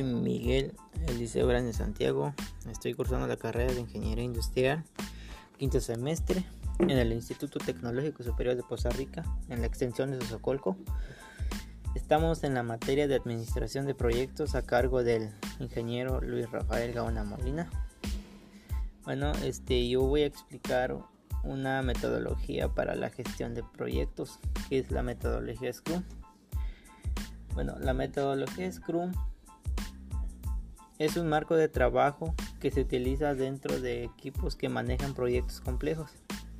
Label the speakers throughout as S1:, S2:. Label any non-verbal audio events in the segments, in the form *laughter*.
S1: Soy Miguel Eliseo Grande Santiago. Estoy cursando la carrera de Ingeniería Industrial, quinto semestre, en el Instituto Tecnológico Superior de Poza Rica, en la extensión de Sosocolco. Estamos en la materia de administración de proyectos a cargo del ingeniero Luis Rafael Gaona Molina. Bueno, este, yo voy a explicar una metodología para la gestión de proyectos, que es la metodología Scrum. Bueno, la metodología Scrum es un marco de trabajo que se utiliza dentro de equipos que manejan proyectos complejos.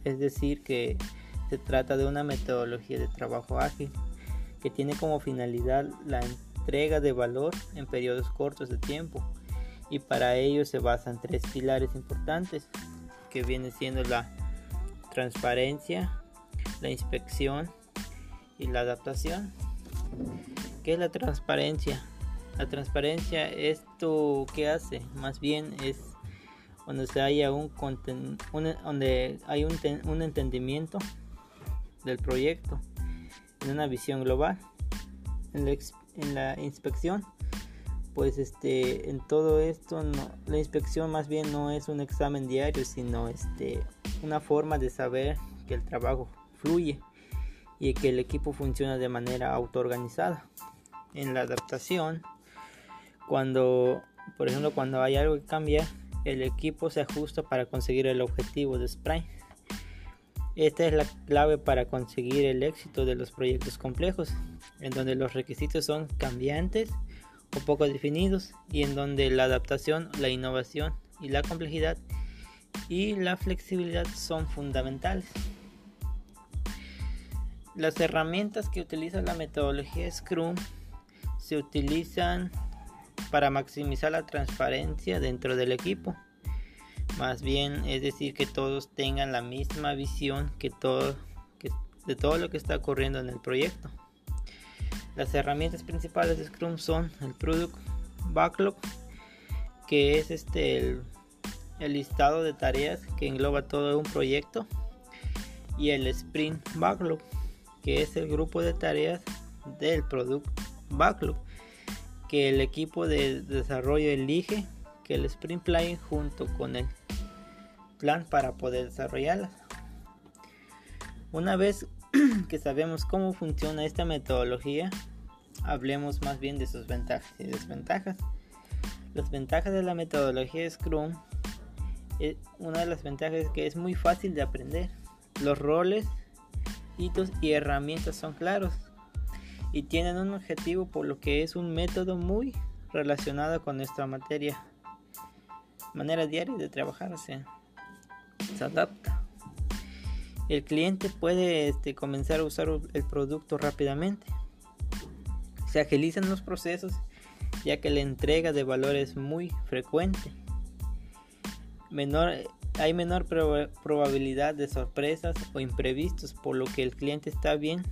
S1: Es decir, que se trata de una metodología de trabajo ágil que tiene como finalidad la entrega de valor en periodos cortos de tiempo y para ello se basan tres pilares importantes que viene siendo la transparencia, la inspección y la adaptación. ¿Qué es la transparencia? La transparencia, ¿esto que hace? Más bien es donde se haya un, donde hay un, un entendimiento del proyecto en una visión global. En la, inspección, pues este, en todo esto, la inspección más bien no es un examen diario, sino este, una forma de saber que el trabajo fluye y que el equipo funciona de manera autoorganizada. En la adaptación, cuando, por ejemplo, cuando hay algo que cambia, el equipo se ajusta para conseguir el objetivo de Sprint. Esta es la clave para conseguir el éxito de los proyectos complejos, en donde los requisitos son cambiantes o poco definidos y en donde la adaptación, la innovación y la complejidad y la flexibilidad son fundamentales. Las herramientas que utiliza la metodología Scrum se utilizan para maximizar la transparencia dentro del equipo. Más bien, es decir, que todos tengan la misma visión que todo, de todo lo que está ocurriendo en el proyecto. Las herramientas principales de Scrum son el Product Backlog, que es este el, el listado de tareas que engloba todo un proyecto, y el Sprint Backlog, que es el grupo de tareas del Product Backlog que el equipo de desarrollo elige que el sprint plan junto con el plan para poder desarrollarlas. Una vez *clears throat* que sabemos cómo funciona esta metodología, hablemos más bien de sus ventajas y desventajas. Las ventajas de la metodología Scrum, es una de las ventajas es que es muy fácil de aprender. Los roles, hitos y herramientas son claros y tienen un objetivo por lo que es un método muy relacionado con nuestra materia. Manera diaria de trabajar se adapta. El cliente puede este, comenzar a usar el producto rápidamente. Se agilizan los procesos ya que la entrega de valor es muy frecuente. Menor hay menor probabilidad de sorpresas o imprevistos por lo que el cliente está bien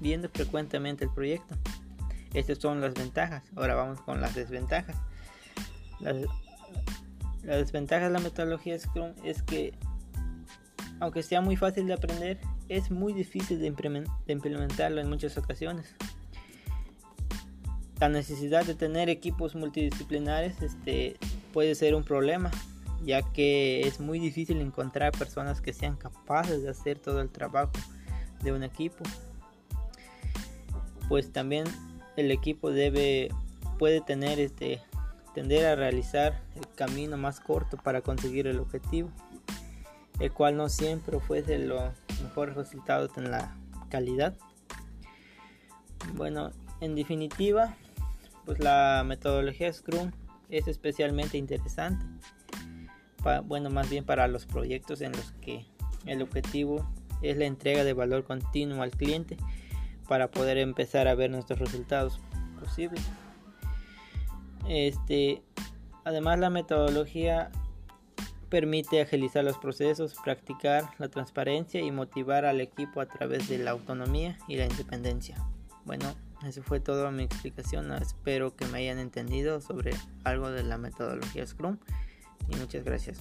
S1: viendo frecuentemente el proyecto. Estas son las ventajas. Ahora vamos con las desventajas. La, desventaja de la metodología Scrum es que, aunque sea muy fácil de aprender, es muy difícil de, implementarlo en muchas ocasiones. La necesidad de tener equipos multidisciplinares este, puede ser un problema, ya que es muy difícil encontrar personas que sean capaces de hacer todo el trabajo de un equipo pues también el equipo debe puede tener este tender a realizar el camino más corto para conseguir el objetivo el cual no siempre ofrece los mejores resultados en la calidad. Bueno en definitiva pues la metodología Scrum es especialmente interesante bueno más bien para los proyectos en los que el objetivo es la entrega de valor continuo al cliente para poder empezar a ver nuestros resultados posibles. Este, además la metodología permite agilizar los procesos, practicar la transparencia y motivar al equipo a través de la autonomía y la independencia. Bueno, eso fue toda mi explicación. Espero que me hayan entendido sobre algo de la metodología Scrum y muchas gracias.